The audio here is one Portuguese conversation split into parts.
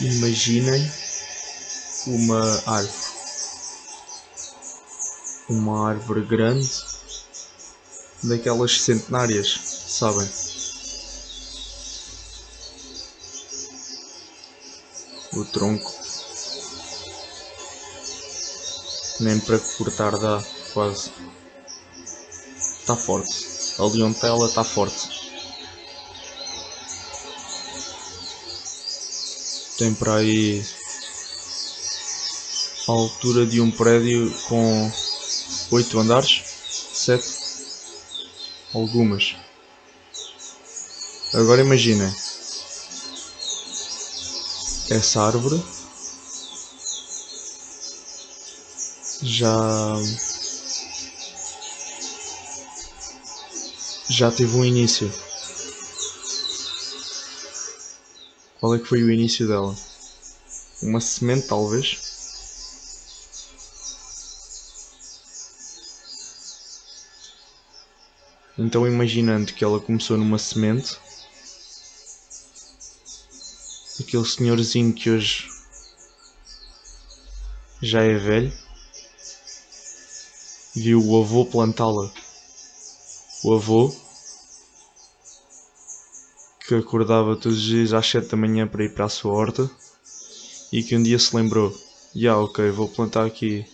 Imaginem uma árvore. Uma árvore grande, daquelas centenárias, sabem? O tronco. Nem para cortar dá, quase. Está forte. Ali onde ela está forte. Tem para aí a altura de um prédio com oito andares, sete, algumas. Agora imaginem essa árvore já já teve um início. Qual é que foi o início dela? Uma semente, talvez? Então, imaginando que ela começou numa semente, aquele senhorzinho que hoje já é velho, viu o avô plantá-la. O avô que acordava todos os dias às 7 da manhã para ir para a sua horta e que um dia se lembrou: Ya, yeah, ok, vou plantar aqui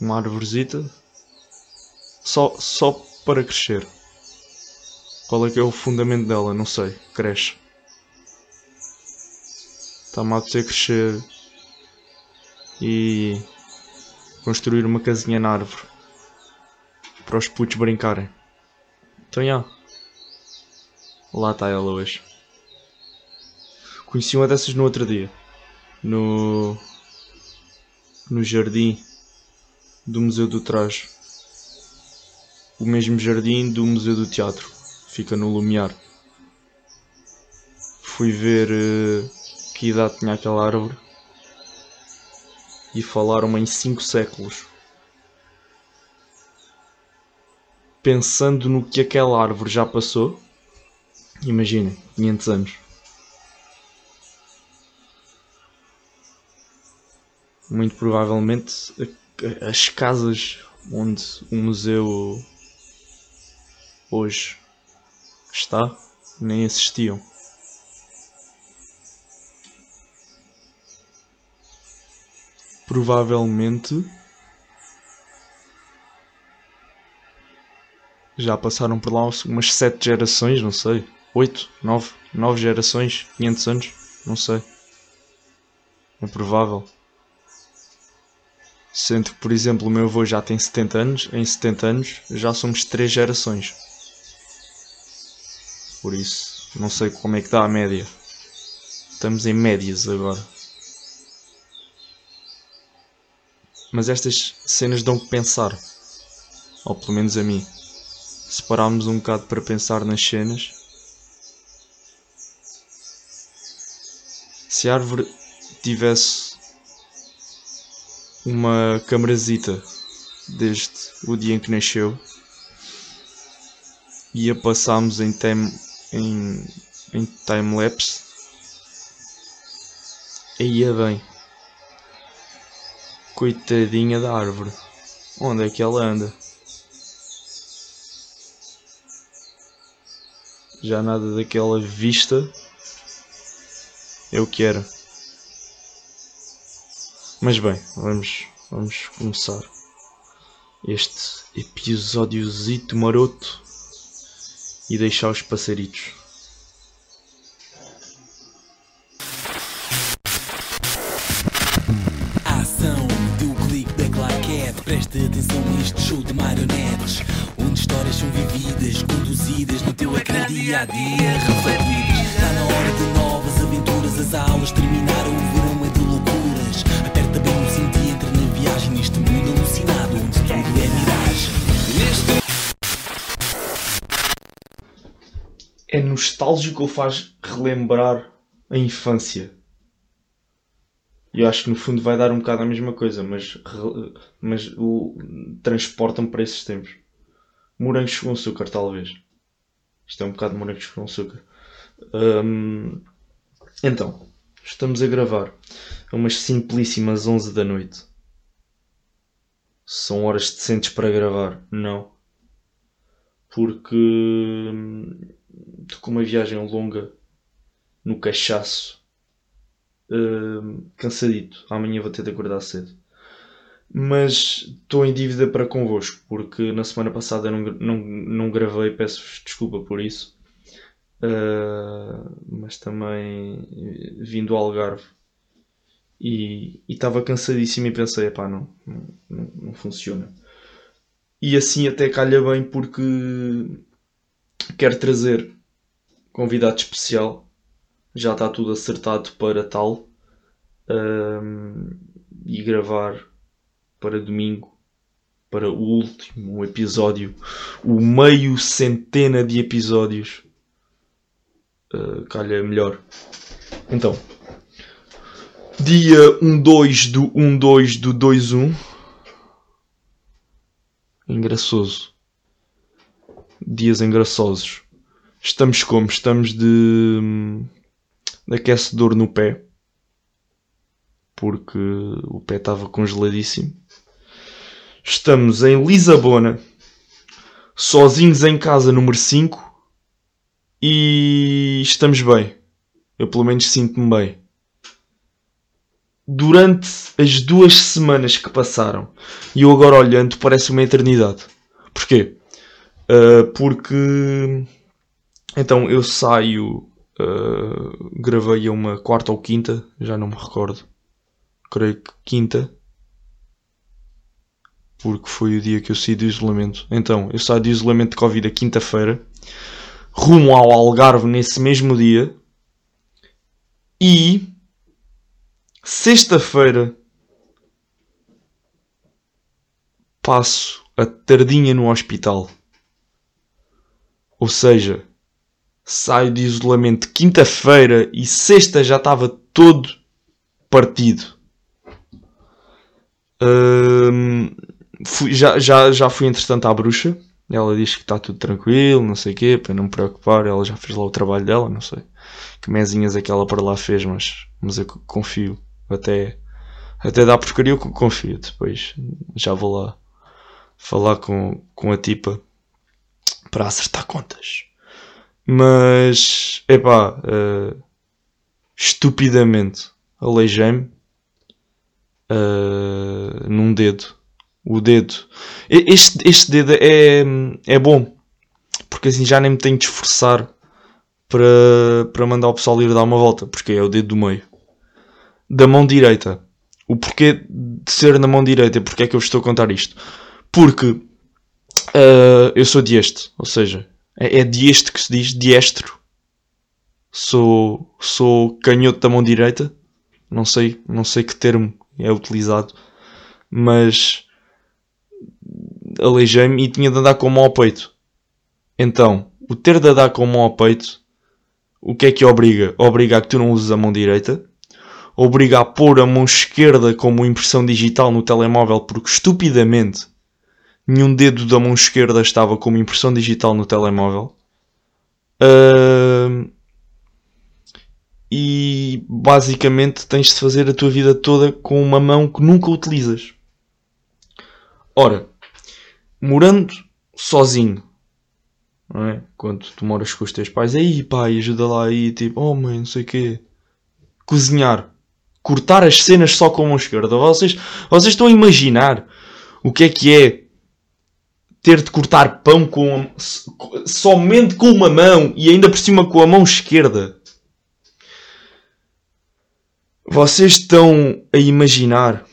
uma árvorezita só, só para crescer. Qual é que é o fundamento dela? Não sei. Cresce. Está-me a apetecer crescer e construir uma casinha na árvore para os putos brincarem. Então, já. Yeah. Lá está ela hoje. Conheci uma dessas no outro dia. No. No jardim do Museu do Traje. O mesmo jardim do Museu do Teatro. Fica no Lumiar. Fui ver uh, que idade tinha aquela árvore. E falaram em 5 séculos. Pensando no que aquela árvore já passou Imaginem, 500 anos. Muito provavelmente as casas onde o museu hoje está nem existiam. Provavelmente já passaram por lá umas sete gerações, não sei. 8, 9, 9 gerações, 500 anos, não sei. É provável. Sendo que, por exemplo, o meu avô já tem 70 anos, em 70 anos já somos 3 gerações. Por isso, não sei como é que dá a média. Estamos em médias agora. Mas estas cenas dão que pensar. Ou pelo menos a mim. Se pararmos um bocado para pensar nas cenas, se a árvore tivesse uma câmarazita desde o dia em que nasceu e a passámos em time em, em time lapse aí é bem. Coitadinha da árvore. Onde é que ela anda? Já nada daquela vista eu quero. Mas bem, vamos, vamos começar este episódiozito maroto e deixar os passaritos. A ação do clique da claquete Preste atenção a este show de marionetes Onde histórias são vividas, conduzidas no teu ecrã dia a dia nostálgico ou faz relembrar a infância? Eu acho que no fundo vai dar um bocado a mesma coisa, mas, mas o- transporta-me para esses tempos. Morangos com açúcar, talvez. Isto é um bocado de morangos com açúcar. Hum, então, estamos a gravar a umas simplíssimas 11 da noite. São horas decentes para gravar? Não. Porque estou com uma viagem longa no cachaço. Uh, cansadito. Amanhã vou ter de acordar cedo. Mas estou em dívida para convosco, porque na semana passada não, não, não gravei, peço-vos desculpa por isso. Uh, mas também vim do Algarve e estava cansadíssimo e pensei, pá, não, não, não funciona. E assim até calha bem porque quero trazer convidado especial, já está tudo acertado para tal, um, e gravar para domingo, para o último episódio, o meio centena de episódios uh, calha melhor. Então, dia 1-2 do 1-2 do 2-1. Engraçoso. Dias engraçosos. Estamos como? Estamos de, de aquecedor no pé. Porque o pé estava congeladíssimo. Estamos em Lisabona. Sozinhos em casa número 5 e estamos bem. Eu pelo menos sinto-me bem. Durante as duas semanas que passaram, e eu agora olhando, parece uma eternidade. Porquê? Uh, porque então eu saio, uh, gravei uma quarta ou quinta, já não me recordo. Creio que quinta, porque foi o dia que eu saí do isolamento. Então eu saio do isolamento de Covid a quinta-feira rumo ao Algarve nesse mesmo dia. E sexta-feira passo a tardinha no hospital. Ou seja, saio de isolamento quinta-feira e sexta já estava todo partido. Hum, fui, já, já, já fui entretanto à bruxa. Ela diz que está tudo tranquilo, não sei o quê, para não me preocupar. Ela já fez lá o trabalho dela, não sei que mesinhas é que ela para lá fez, mas, mas eu confio. Até, até dá porcaria, eu confio. Depois já vou lá falar com, com a tipa para acertar contas. Mas, epá, uh, estupidamente aleijei-me uh, num dedo o dedo. Este, este dedo é, é bom, porque assim já nem me tenho de esforçar para, para mandar o pessoal ir dar uma volta, porque é o dedo do meio. Da mão direita. O porquê de ser na mão direita, porque é que eu estou a contar isto? Porque uh, eu sou dieste, ou seja, é, é dieste que se diz, diestro. Sou, sou canhoto da mão direita, não sei, não sei que termo é utilizado, mas aleijei-me e tinha de andar com a mão ao peito. Então, o ter de andar com a mão ao peito, o que é que obriga? Obriga a que tu não uses a mão direita, obriga a pôr a mão esquerda como impressão digital no telemóvel, porque estupidamente nenhum dedo da mão esquerda estava como impressão digital no telemóvel. Uh, e basicamente tens de fazer a tua vida toda com uma mão que nunca utilizas. Ora, morando sozinho, não é? Quando tu moras com os teus pais, aí pai, ajuda lá aí, tipo, oh mãe, não sei o quê. Cozinhar, cortar as cenas só com a mão esquerda. Vocês, vocês estão a imaginar o que é que é ter de cortar pão com somente com uma mão e ainda por cima com a mão esquerda. Vocês estão a imaginar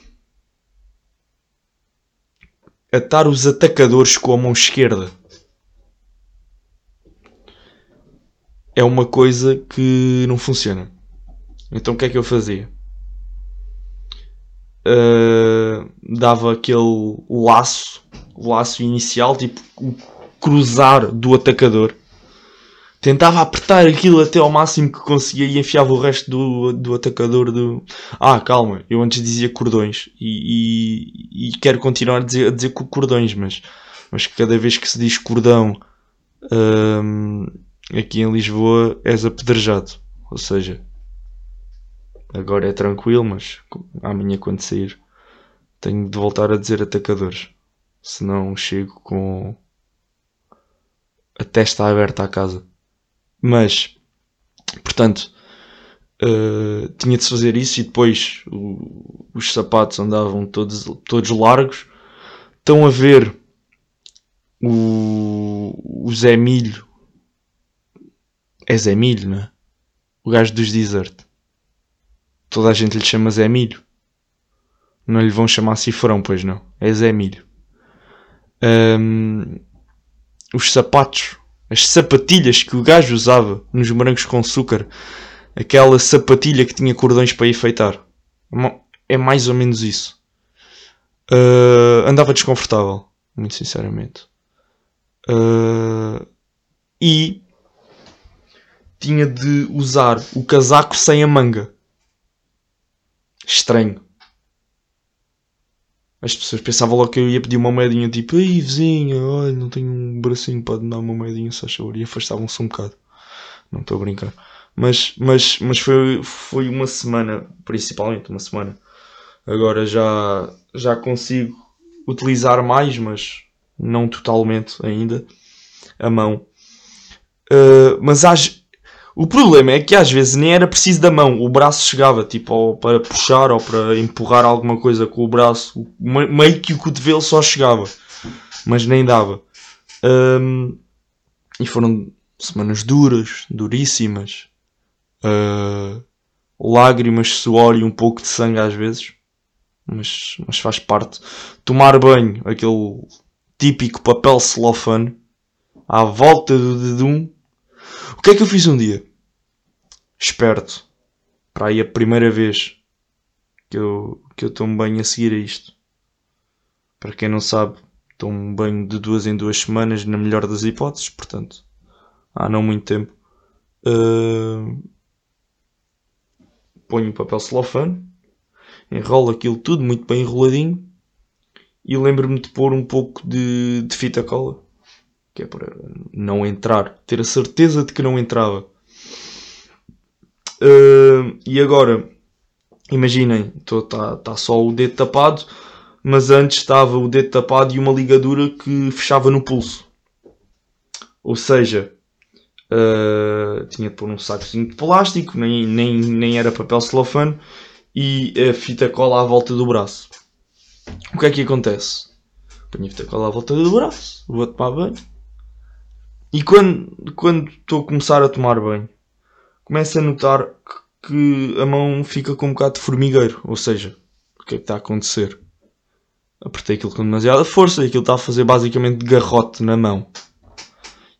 atar os atacadores com a mão esquerda. É uma coisa que não funciona. Então o que é que eu fazia? Uh, dava aquele laço, laço inicial, tipo o cruzar do atacador Tentava apertar aquilo até ao máximo que conseguia e enfiava o resto do, do atacador do. Ah, calma, eu antes dizia cordões e, e, e quero continuar a dizer, a dizer cordões, mas, mas cada vez que se diz cordão hum, aqui em Lisboa és apedrejado. Ou seja, Agora é tranquilo, mas amanhã quando sair tenho de voltar a dizer atacadores. Senão chego com a testa aberta à casa. Mas, portanto, uh, tinha de se fazer isso e depois o, os sapatos andavam todos, todos largos. Estão a ver o, o Zé Milho. É Zé Milho, não é? O gajo dos Desert. Toda a gente lhe chama Zé Milho. Não lhe vão chamar Cifrão, pois não. É Zé Milho. Um, os sapatos, as sapatilhas que o gajo usava nos morangos com açúcar, aquela sapatilha que tinha cordões para enfeitar. É mais ou menos isso. Uh, andava desconfortável, muito sinceramente. Uh, e tinha de usar o casaco sem a manga. Estranho. As pessoas pensavam logo que eu ia pedir uma moedinha, tipo, ei vizinha, olha, não tenho um bracinho para dar uma moedinha, só favor. E afastavam-se um bocado. Não estou a brincar. Mas, mas, mas foi, foi uma semana, principalmente uma semana. Agora já, já consigo utilizar mais, mas não totalmente ainda, a mão. Uh, mas às, o problema é que às vezes nem era preciso da mão, o braço chegava tipo ou para puxar ou para empurrar alguma coisa com o braço, meio que o cotovelo só chegava, mas nem dava. Um, e foram semanas duras, duríssimas, uh, lágrimas, suor e um pouco de sangue às vezes, mas, mas faz parte. Tomar banho, aquele típico papel celofane, à volta do dedum. O que é que eu fiz um dia? Esperto. Para aí a primeira vez que eu, que eu tomo banho a seguir a isto. Para quem não sabe, tomo banho de duas em duas semanas, na melhor das hipóteses, portanto, há não muito tempo. Uh, ponho o papel celofane, enrolo aquilo tudo muito bem enroladinho e lembro-me de pôr um pouco de, de fita cola, que é para não entrar, ter a certeza de que não entrava. Uh, e agora, imaginem, está tá só o dedo tapado, mas antes estava o dedo tapado e uma ligadura que fechava no pulso. Ou seja, uh, tinha de pôr um sacozinho de plástico, nem, nem, nem era papel celofane, e a fita cola à volta do braço. O que é que acontece? Ponho a fita cola à volta do braço, vou tomar banho. E quando, quando estou a começar a tomar banho, começo a notar que, a mão fica com um bocado de formigueiro. Ou seja, o que é que está a acontecer? Apertei aquilo com demasiada força e aquilo está a fazer basicamente garrote na mão.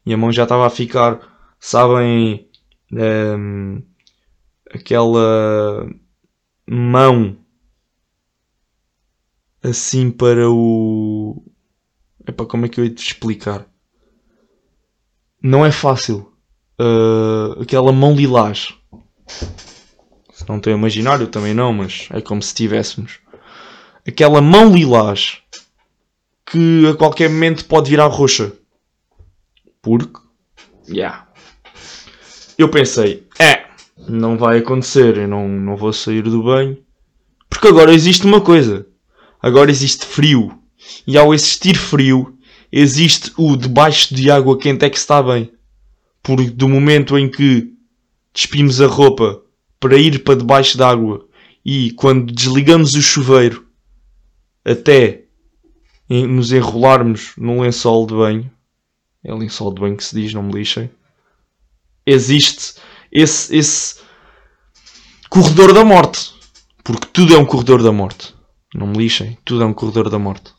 E a mão já estava a ficar, sabem, um, aquela mão assim para o. Epá, como é que eu ia te explicar? Não é fácil. Uh, aquela mão lilás. Se não imaginar, eu também não, mas é como se tivéssemos. Aquela mão lilás que a qualquer momento pode virar roxa. Porque, yeah. Eu pensei, é, não vai acontecer, eu não, não vou sair do banho. Porque agora existe uma coisa. Agora existe frio. E ao existir frio, existe o debaixo de água quente é que está bem. Porque do momento em que despimos a roupa para ir para debaixo d'água e quando desligamos o chuveiro até nos enrolarmos num lençol de banho, é lençol de banho que se diz, não me lixem, existe esse, esse corredor da morte. Porque tudo é um corredor da morte. Não me lixem, tudo é um corredor da morte.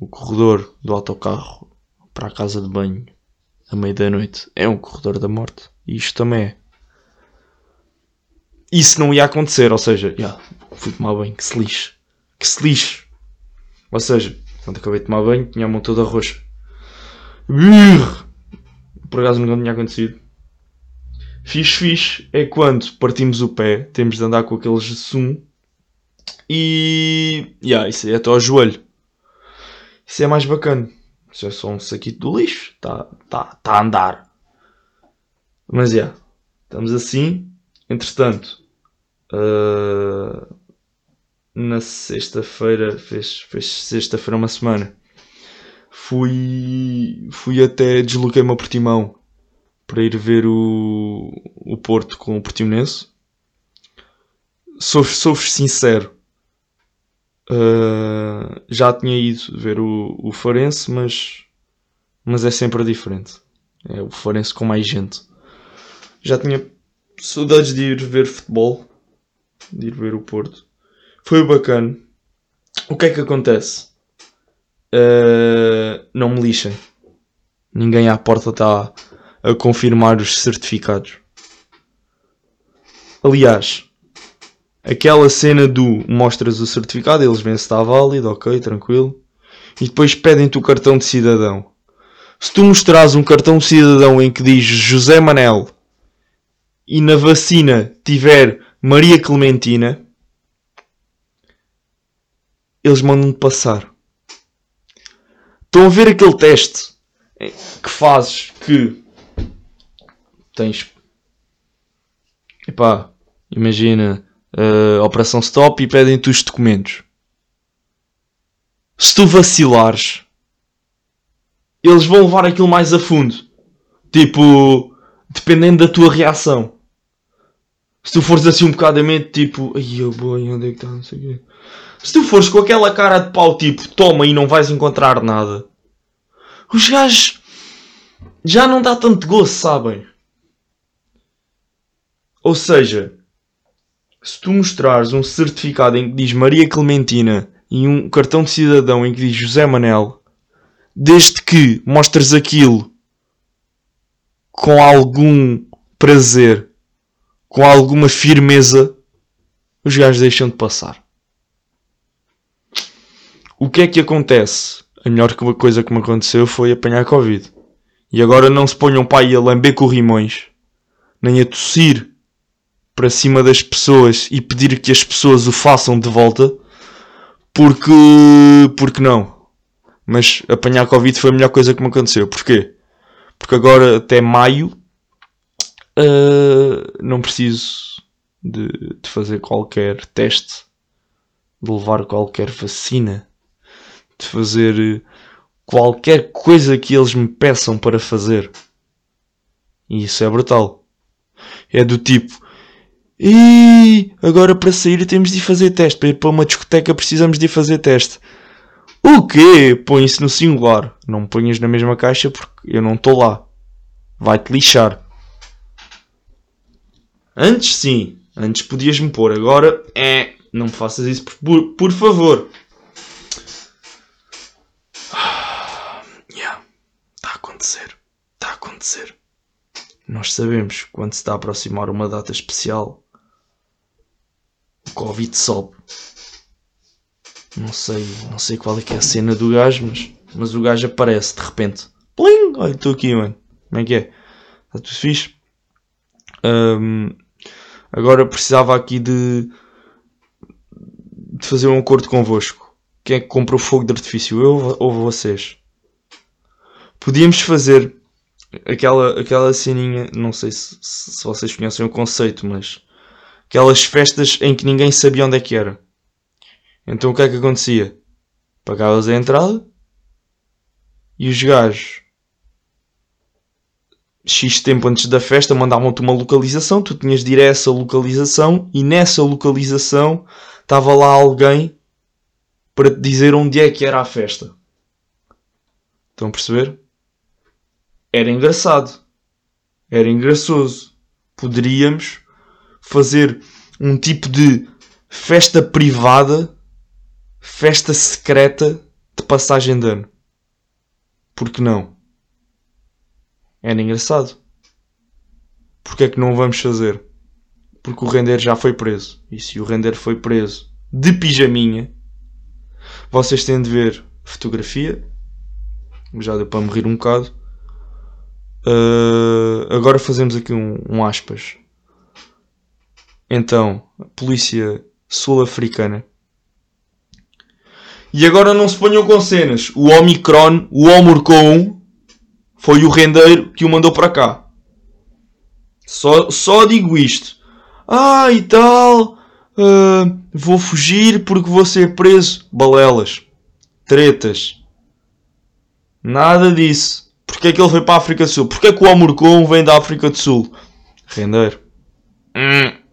O corredor do autocarro para a casa de banho à meia da noite é um corredor da morte. E isto também é. Isso não ia acontecer, ou seja, yeah, fui tomar banho, que se lixe. Que se lixe. Ou seja, quando acabei de tomar banho, tinha a mão toda roxa. Por acaso nunca tinha acontecido. Fixe, fixe é quando partimos o pé, temos de andar com aqueles zoom e. Yeah, isso é até ao joelho. Isso é mais bacana. Isso é só um saquito do lixo. Está tá, tá a andar. Mas é. Yeah, estamos assim. Entretanto, uh, na sexta-feira, fez, fez sexta-feira uma semana, fui, fui até, desloquei-me a Portimão para ir ver o, o Porto com o Portimonense. Sou-vos sou sincero, uh, já tinha ido ver o, o Farense, mas, mas é sempre diferente. É o Farense com mais gente. Já tinha saudades de ir ver futebol, de ir ver o Porto. Foi bacana. O que é que acontece? Uh, não me lixem. Ninguém à porta está a confirmar os certificados. Aliás, aquela cena do mostras o certificado, eles veem se está válido, ok, tranquilo. E depois pedem-te o cartão de cidadão. Se tu mostrares um cartão de cidadão em que diz José Manel e na vacina tiver Maria Clementina, eles mandam-te passar. Estão a ver aquele teste que fazes que tens. Epá, imagina uh, Operação Stop e pedem-te os documentos. Se tu vacilares, eles vão levar aquilo mais a fundo. Tipo, dependendo da tua reação. Se tu fores assim um bocadamente tipo, ai eu boi, onde é que está? Não sei o quê. Se tu fores com aquela cara de pau tipo, toma e não vais encontrar nada. Os gajos já não dá tanto gosto, sabem? Ou seja, se tu mostrares um certificado em que diz Maria Clementina e um cartão de cidadão em que diz José Manel, desde que mostres aquilo com algum prazer, com alguma firmeza, os gajos deixam de passar. O que é que acontece? A melhor coisa que me aconteceu foi apanhar Covid. E agora não se ponham pai a lamber corrimões, nem a tossir para cima das pessoas e pedir que as pessoas o façam de volta, porque. porque não. Mas apanhar Covid foi a melhor coisa que me aconteceu. Porquê? Porque agora até maio uh, não preciso de, de fazer qualquer teste, de levar qualquer vacina, de fazer qualquer coisa que eles me peçam para fazer. E isso é brutal. É do tipo, e agora para sair temos de fazer teste. Para ir para uma discoteca precisamos de fazer teste. O quê? Põe-se no singular. Não me ponhas na mesma caixa porque eu não estou lá. Vai-te lixar. Antes sim. Antes podias-me pôr. Agora é. Não me faças isso por, por favor. Yeah. Está a acontecer. Está a acontecer. Nós sabemos quando se está a aproximar uma data especial Covid sobe. Não sei, não sei qual é que é a cena do gajo, mas, mas o gajo aparece de repente. Plim! Olha, estou aqui, mano. Como é que é? Está tudo fixe? Um, agora precisava aqui de, de fazer um acordo convosco. Quem é que comprou fogo de artifício? Eu ou vocês? Podíamos fazer aquela, aquela ceninha. Não sei se, se vocês conhecem o conceito, mas aquelas festas em que ninguém sabia onde é que era. Então o que é que acontecia? Pagavas a entrada e os gajos, X tempo antes da festa, mandavam-te uma localização, tu tinhas de ir a essa localização e nessa localização estava lá alguém para te dizer onde é que era a festa. Estão a perceber? Era engraçado. Era engraçoso. Poderíamos fazer um tipo de festa privada, festa secreta de passagem de ano. Porque não? Era engraçado. Porque é que não vamos fazer? Porque o render já foi preso. E se o render foi preso de pijaminha, vocês têm de ver fotografia. Já deu para me rir um bocado. Uh, agora fazemos aqui um, um aspas. Então, a polícia sul-africana. E agora não se ponham com cenas. O Omicron, o Omurcon, foi o rendeiro que o mandou para cá. Só, só digo isto. Ah, e tal. "Ah, vou fugir porque vou ser preso. Balelas. Tretas. Nada disso. Porquê é que ele veio para a África do Sul? Porquê é que o Amorcon vem da África do Sul? Render. Hum, hum.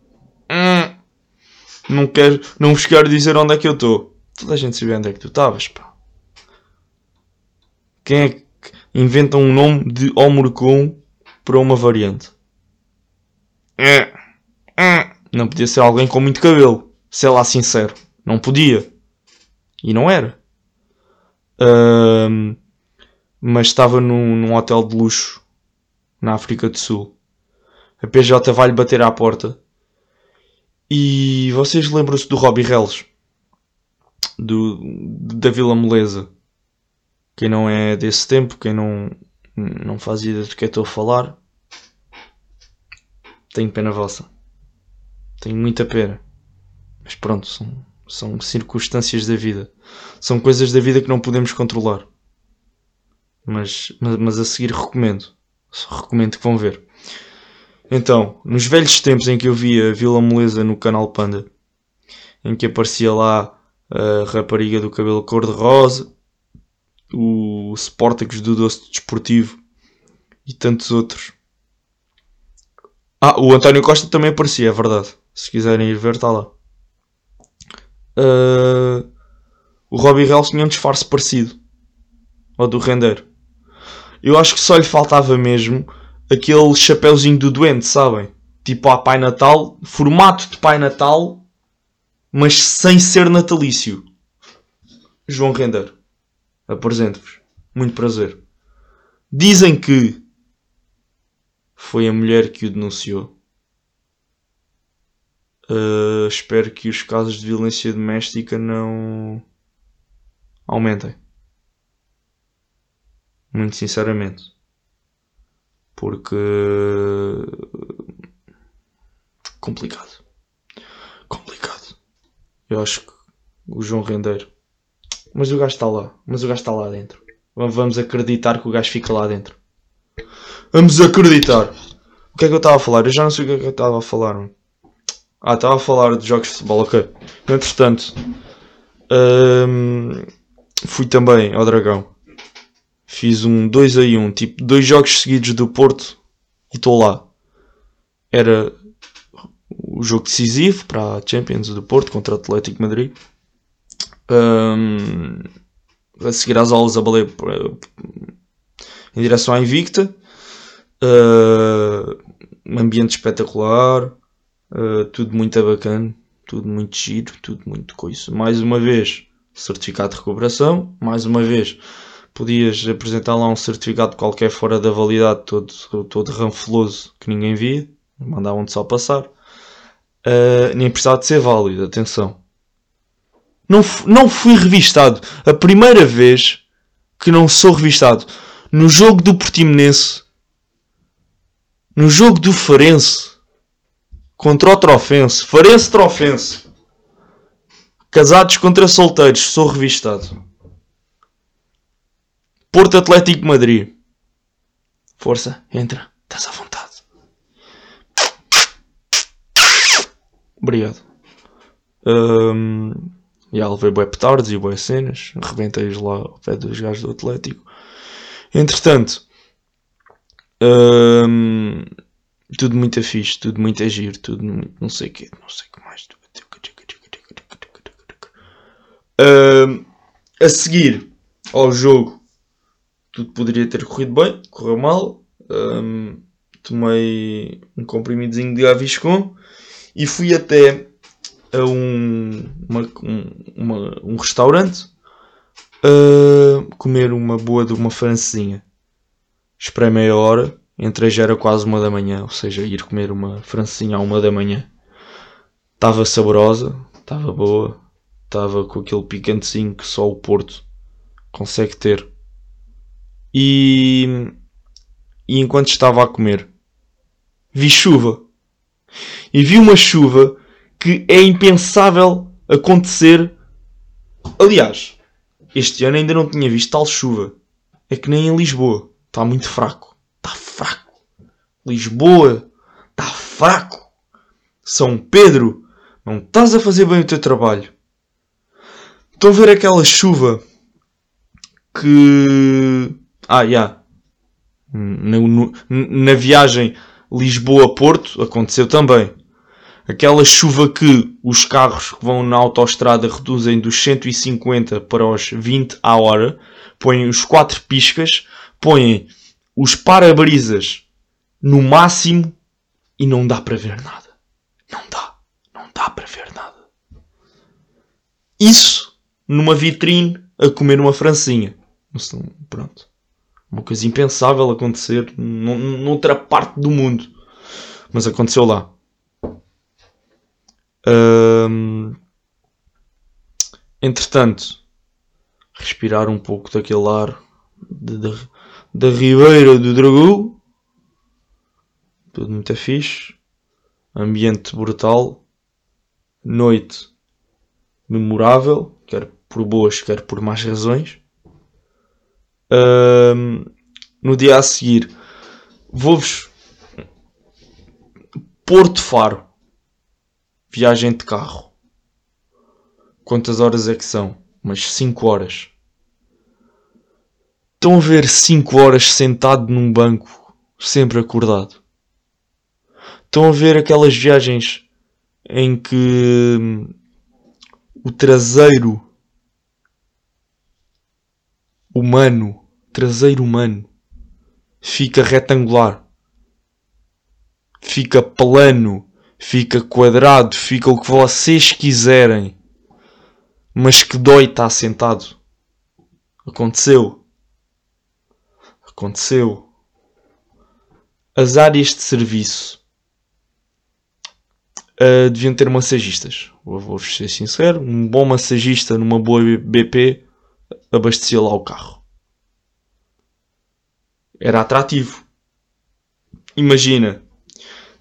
Não quero, não vos quero dizer onde é que eu estou. Toda a gente sabia onde é que tu estavas, pá. Quem é que inventa um nome de Omurcum para uma variante? É, é. Não podia ser alguém com muito cabelo. Sei lá, sincero. Não podia. E não era. Ahm, mas estava num, num hotel de luxo na África do Sul. A PJ vai-lhe bater à porta. E vocês lembram-se do Robbie Reles? Do, da Vila Moleza. Quem não é desse tempo, quem não, não faz ideia do que eu estou a falar, tenho pena vossa. Tenho muita pena. Mas pronto, são, são circunstâncias da vida. São coisas da vida que não podemos controlar. Mas, mas, mas a seguir recomendo. Recomendo que vão ver. Então, nos velhos tempos em que eu via Vila Moleza no canal Panda, em que aparecia lá a rapariga do cabelo cor-de-rosa, o Sportacus do Doce Desportivo e tantos outros. Ah, o António Costa também aparecia, é verdade. Se quiserem ir ver, está lá. Ah, o Robbie Reels tinha um disfarce parecido ao do Render. Eu acho que só lhe faltava mesmo aquele chapéuzinho do doente, sabem? Tipo a Pai Natal, formato de Pai Natal, mas sem ser natalício. João Render, apresento-vos. Muito prazer. Dizem que foi a mulher que o denunciou. Uh, espero que os casos de violência doméstica não aumentem. Muito sinceramente. Porque. Complicado. Complicado. Eu acho que o João Rendeiro. Mas o gajo está lá. Mas o gajo está lá dentro. Vamos acreditar que o gajo fica lá dentro. Vamos acreditar. O que é que eu estava a falar? Eu já não sei o que é que eu estava a falar. Ah, estava a falar de jogos de futebol, ok. Entretanto, hum, fui também ao Dragão. Fiz um 2 a 1, tipo, dois jogos seguidos do Porto e estou lá. Era o jogo decisivo para a Champions do Porto contra o Atlético Madrid. Hum, a seguir às aulas a baleia em direção à Invicta. Um ambiente espetacular, uh, tudo muito bacana, tudo muito giro, tudo muito coisa. Mais uma vez, certificado de recuperação. Mais uma vez, podias apresentar lá um certificado qualquer fora da validade, todo, todo ranfoloso, que ninguém via. Mandavam-te só passar. Uh, nem precisava de ser válido, atenção. Não, não fui revistado. A primeira vez que não sou revistado. No jogo do Portimonense. No jogo do Farense. Contra o Trofense. Farense Trofense. Casados contra solteiros. Sou revistado. Porto Atlético de Madrid. Força, entra. Estás à vontade. Obrigado. Hum, já levei bué petardos e bué cenas. Rebentei-os lá ao pé dos gajos do Atlético. Entretanto, hum, tudo muito fixe, tudo muito a giro, tudo muito não sei o quê, não sei o que mais. Hum, a seguir ao jogo, tudo poderia ter corrido bem, correu mal. Hum, tomei um comprimidozinho de Gaviscon e fui até a um, uma- um, uma- um restaurante comer uma boa de uma francesinha. Esperei meia hora, entrei já era quase uma da manhã, ou seja, ir comer uma francesinha à uma da manhã. Estava saborosa, estava boa, estava com aquele picantezinho que só o Porto consegue ter. E, e enquanto estava a comer, vi chuva. E vi uma chuva que é impensável acontecer. Aliás, este ano ainda não tinha visto tal chuva. É que nem em Lisboa. Está muito fraco. Está fraco. Lisboa está fraco. São Pedro Não estás a fazer bem o teu trabalho. Estão a ver aquela chuva que. Ah, já. Yeah. Na, na viagem Lisboa-Porto aconteceu também. Aquela chuva que os carros que vão na autoestrada reduzem dos 150 para os 20 à hora, põem os quatro piscas, põem os para-brisas no máximo e não dá para ver nada. Não dá. Não dá para ver nada. Isso numa vitrine a comer uma francinha. Pronto. Uma coisa impensável acontecer noutra parte do mundo. Mas aconteceu lá. entretanto, respirar um pouco daquele ar da Ribeira do Dragão. Tudo muito fixe. Ambiente brutal. Noite memorável, quer por boas, quer por más razões. No dia a seguir, vou-vos Porto Faro viagem de carro. Quantas horas é que são? Umas 5 horas. Estão a ver 5 horas sentado num banco, sempre acordado. Estão a ver aquelas viagens em que hum, o traseiro humano, traseiro humano, fica retangular, fica plano fica quadrado, fica o que vocês quiserem, mas que dói estar sentado. Aconteceu. Aconteceu. As áreas de serviço uh, deviam ter massagistas. Vou-vos ser sincero: um bom massagista numa boa BP abastecia lá o carro. Era atrativo. Imagina,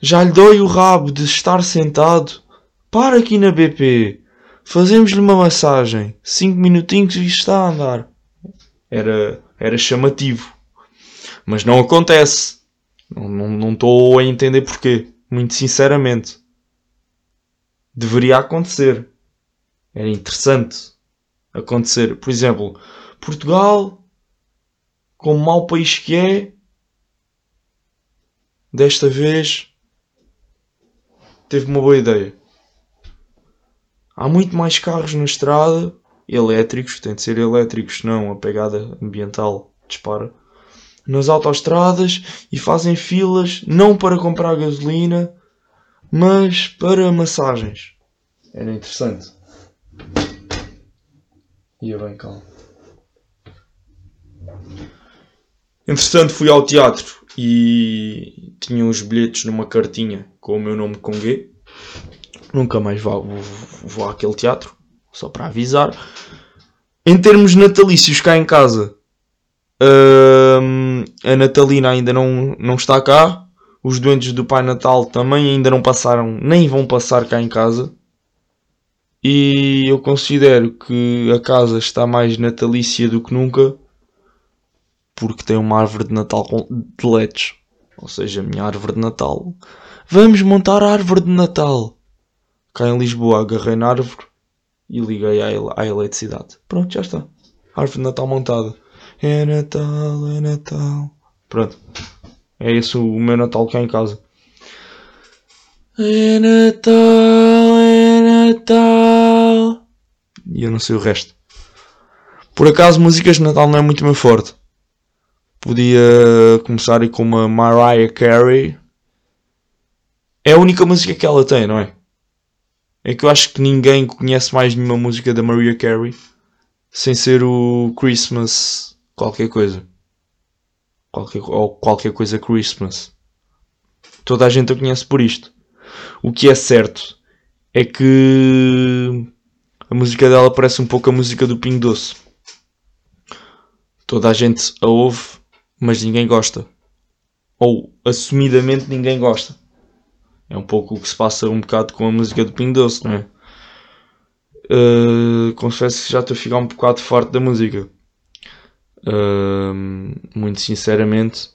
já lhe dói o rabo de estar sentado? Para aqui na BP. Fazemos-lhe uma massagem. Cinco minutinhos e está a andar. Era, era chamativo. Mas não acontece. Não estou a entender porquê. Muito sinceramente. Deveria acontecer. Era interessante acontecer. Por exemplo, Portugal, como mau país que é, desta vez teve uma boa ideia. Há muito mais carros na estrada, elétricos, tem de ser elétricos, não a pegada ambiental dispara, nas autoestradas e fazem filas não para comprar gasolina, mas para massagens. Era interessante. Ia bem calmo. Entretanto fui ao teatro e tinha os bilhetes numa cartinha com o meu nome com G. Nunca mais vou, vou, vou àquele teatro, só para avisar. Em termos natalícios cá em casa, hum, a Natalina ainda não, não está cá. Os doentes do Pai Natal também ainda não passaram, nem vão passar cá em casa. E eu considero que a casa está mais natalícia do que nunca porque tem uma árvore de Natal de LEDs. Ou seja, a minha árvore de Natal Vamos montar a árvore de Natal. Cá em Lisboa agarrei na árvore e liguei à, à eletricidade. Pronto, já está. Árvore de Natal montada. É Natal, é Natal. Pronto. É esse o meu Natal cá em casa. É Natal, é Natal. E eu não sei o resto. Por acaso, músicas de Natal não é muito meu forte. Podia começar aí com uma Mariah Carey é a única música que ela tem, não é? É que eu acho que ninguém conhece mais nenhuma música da Mariah Carey sem ser o Christmas qualquer coisa. Qualquer, ou qualquer coisa Christmas. Toda a gente a conhece por isto. O que é certo é que a música dela parece um pouco a música do Pingo Doce. Toda a gente a ouve, mas ninguém gosta. Ou assumidamente ninguém gosta. É um pouco o que se passa um bocado com a música do Pingo Doce, não é? Uh, confesso que já estou a ficar um bocado forte da música. Uh, muito sinceramente,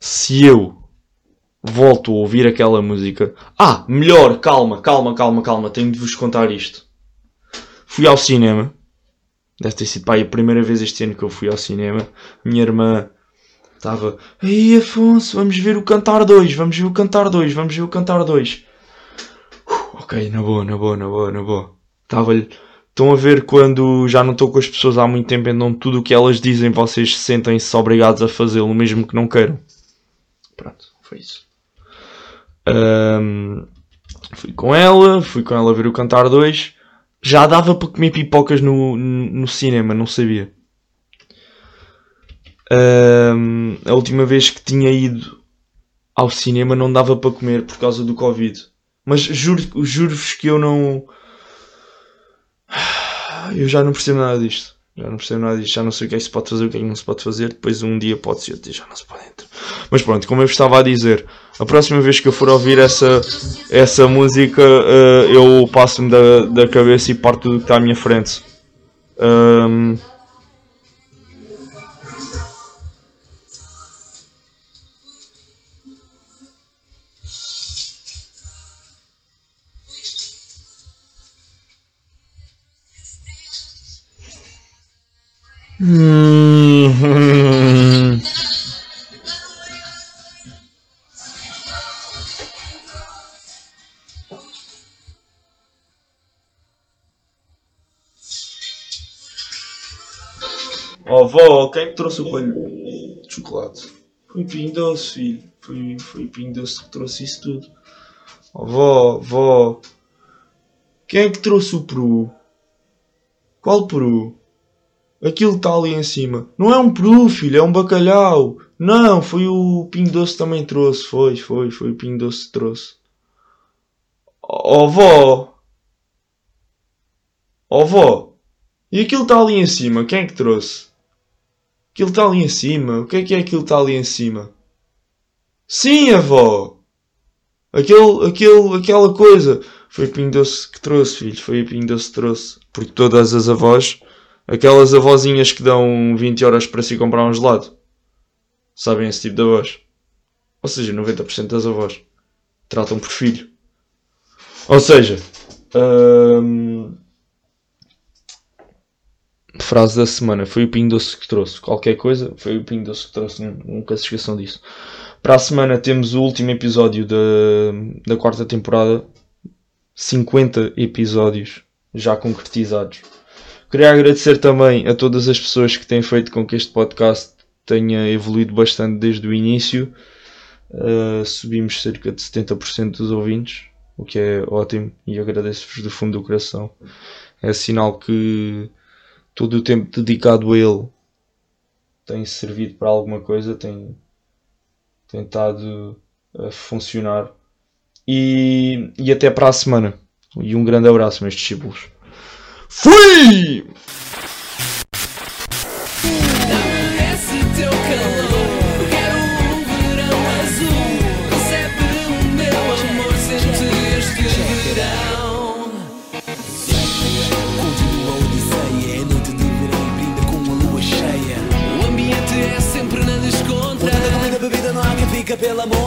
se eu volto a ouvir aquela música. Ah, melhor, calma, calma, calma, calma, tenho de vos contar isto. Fui ao cinema. Deve ter sido pá, a primeira vez este ano que eu fui ao cinema. Minha irmã estava. Ei Afonso, vamos ver o Cantar 2, vamos ver o Cantar 2, vamos ver o Cantar 2. Uh, ok, na boa, na boa, na boa, na boa. Estava-lhe. Estão a ver quando já não estou com as pessoas há muito tempo, então tudo o que elas dizem vocês sentem-se obrigados a fazê-lo, mesmo que não queiram. Pronto, foi isso. Um, fui com ela, fui com ela ver o Cantar 2. Já dava para comer pipocas no, no cinema, não sabia. Um, a última vez que tinha ido ao cinema não dava para comer por causa do Covid. Mas juro-vos juro que eu não eu já não percebo nada disto. Já não percebo nada disto, já não sei o que é que se pode fazer, o que é que não se pode fazer. Depois um dia pode ser, já não se pode entrar. Mas pronto, como eu estava a dizer, a próxima vez que eu for ouvir essa, essa música, uh, eu passo-me da, da cabeça e parto tudo que está à minha frente. Um. Oh, vó, quem é que trouxe o coelho de chocolate? Foi Pinho Doce, filho. Foi, foi Pinho Doce que trouxe isso tudo. Oh, vó, vó. Quem é que trouxe o peru? Qual peru? Aquilo está ali em cima. Não é um peru, filho, é um bacalhau. Não, foi o Pinho Doce também trouxe. Foi, foi, foi o Pinho Doce que trouxe. Oh, vó. Oh, vó. E aquilo está ali em cima, quem é que trouxe? Aquilo está ali em cima. O que é que é aquilo está ali em cima? Sim, avó. Aquele, aquele, aquela coisa. Foi o Pinho Doce que trouxe, filho. Foi o Pinho Doce que trouxe. Porque todas as avós Aquelas avózinhas que dão 20 horas para si comprar um gelado. Sabem esse tipo de avós. Ou seja, 90% das avós tratam por filho. Ou seja, hum, frase da semana foi o Pinho Doce que trouxe. Qualquer coisa, foi o Pinho Doce que trouxe. Nunca se esqueçam disso. Para a semana temos o último episódio da, da quarta temporada. 50 episódios já concretizados. Queria agradecer também a todas as pessoas que têm feito com que este podcast tenha evoluído bastante desde o início. Uh, subimos cerca de 70% dos ouvintes, o que é ótimo e agradeço-vos do fundo do coração. É sinal que todo o tempo dedicado a ele tem servido para alguma coisa, tem tentado a funcionar. E, e até para a semana. E um grande abraço, meus discípulos. Fui! Pela montra